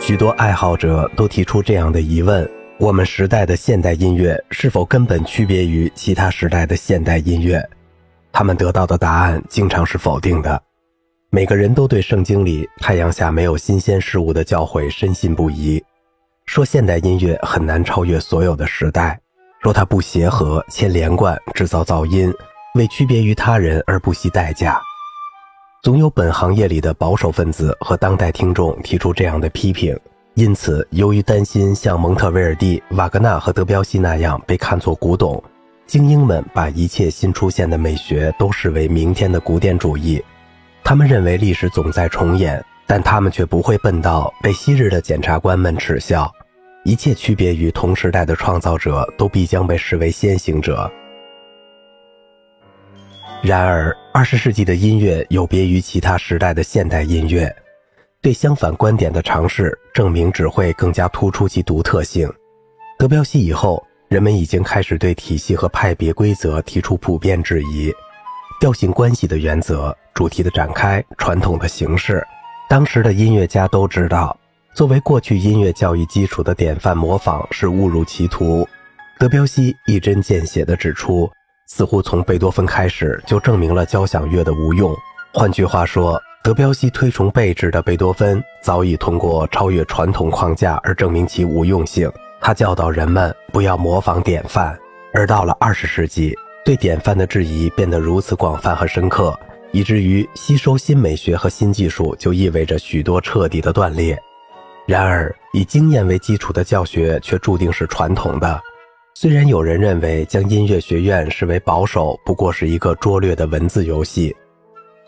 许多爱好者都提出这样的疑问：我们时代的现代音乐是否根本区别于其他时代的现代音乐？他们得到的答案经常是否定的。每个人都对圣经里“太阳下没有新鲜事物”的教诲深信不疑，说现代音乐很难超越所有的时代，说它不协和、且连贯、制造噪音，为区别于他人而不惜代价。总有本行业里的保守分子和当代听众提出这样的批评，因此，由于担心像蒙特威尔第、瓦格纳和德彪西那样被看作古董，精英们把一切新出现的美学都视为明天的古典主义。他们认为历史总在重演，但他们却不会笨到被昔日的检察官们耻笑。一切区别于同时代的创造者都必将被视为先行者。然而，二十世纪的音乐有别于其他时代的现代音乐，对相反观点的尝试证明只会更加突出其独特性。德彪西以后，人们已经开始对体系和派别规则提出普遍质疑。调性关系的原则、主题的展开、传统的形式，当时的音乐家都知道，作为过去音乐教育基础的典范模仿是误入歧途。德彪西一针见血地指出。似乎从贝多芬开始就证明了交响乐的无用。换句话说，德彪西推崇贝制的贝多芬早已通过超越传统框架而证明其无用性。他教导人们不要模仿典范。而到了二十世纪，对典范的质疑变得如此广泛和深刻，以至于吸收新美学和新技术就意味着许多彻底的断裂。然而，以经验为基础的教学却注定是传统的。虽然有人认为将音乐学院视为保守不过是一个拙劣的文字游戏，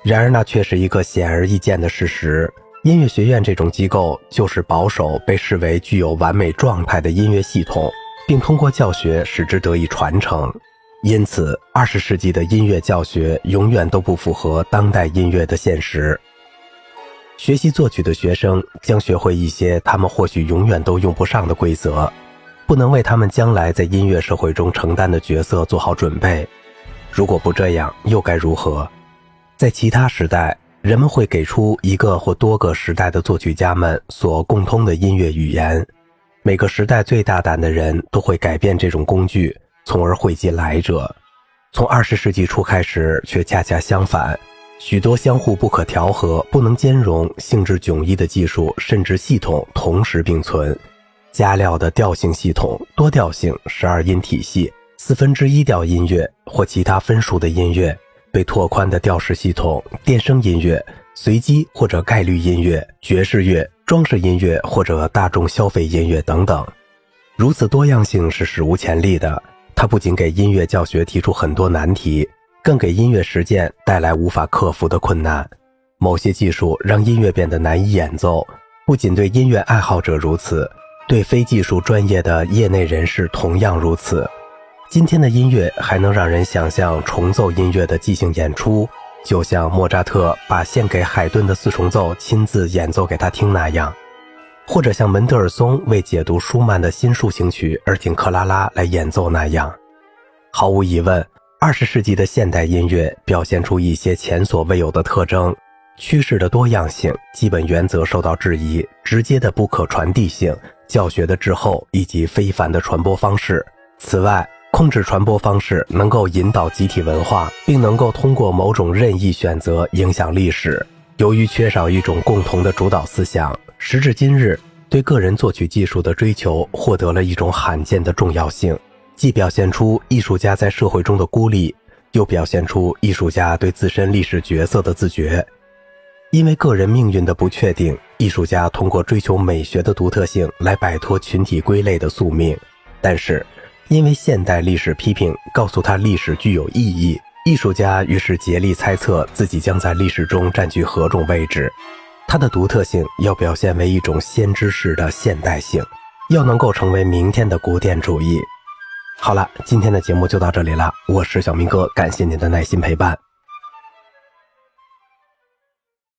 然而那却是一个显而易见的事实。音乐学院这种机构就是保守被视为具有完美状态的音乐系统，并通过教学使之得以传承。因此，二十世纪的音乐教学永远都不符合当代音乐的现实。学习作曲的学生将学会一些他们或许永远都用不上的规则。不能为他们将来在音乐社会中承担的角色做好准备。如果不这样，又该如何？在其他时代，人们会给出一个或多个时代的作曲家们所共通的音乐语言。每个时代最大胆的人都会改变这种工具，从而惠及来者。从二十世纪初开始，却恰恰相反，许多相互不可调和、不能兼容、性质迥异的技术甚至系统同时并存。加料的调性系统、多调性十二音体系、四分之一调音乐或其他分数的音乐、被拓宽的调式系统、电声音乐、随机或者概率音乐、爵士乐、装饰音乐或者大众消费音乐等等。如此多样性是史无前例的。它不仅给音乐教学提出很多难题，更给音乐实践带来无法克服的困难。某些技术让音乐变得难以演奏，不仅对音乐爱好者如此。对非技术专业的业内人士同样如此。今天的音乐还能让人想象重奏音乐的即兴演出，就像莫扎特把献给海顿的四重奏亲自演奏给他听那样，或者像门德尔松为解读舒曼的新抒情曲而请克拉拉来演奏那样。毫无疑问，二十世纪的现代音乐表现出一些前所未有的特征。趋势的多样性、基本原则受到质疑，直接的不可传递性、教学的滞后以及非凡的传播方式。此外，控制传播方式能够引导集体文化，并能够通过某种任意选择影响历史。由于缺少一种共同的主导思想，时至今日，对个人作曲技术的追求获得了一种罕见的重要性，既表现出艺术家在社会中的孤立，又表现出艺术家对自身历史角色的自觉。因为个人命运的不确定，艺术家通过追求美学的独特性来摆脱群体归类的宿命。但是，因为现代历史批评告诉他历史具有意义，艺术家于是竭力猜测自己将在历史中占据何种位置。他的独特性要表现为一种先知式的现代性，要能够成为明天的古典主义。好了，今天的节目就到这里了，我是小明哥，感谢您的耐心陪伴。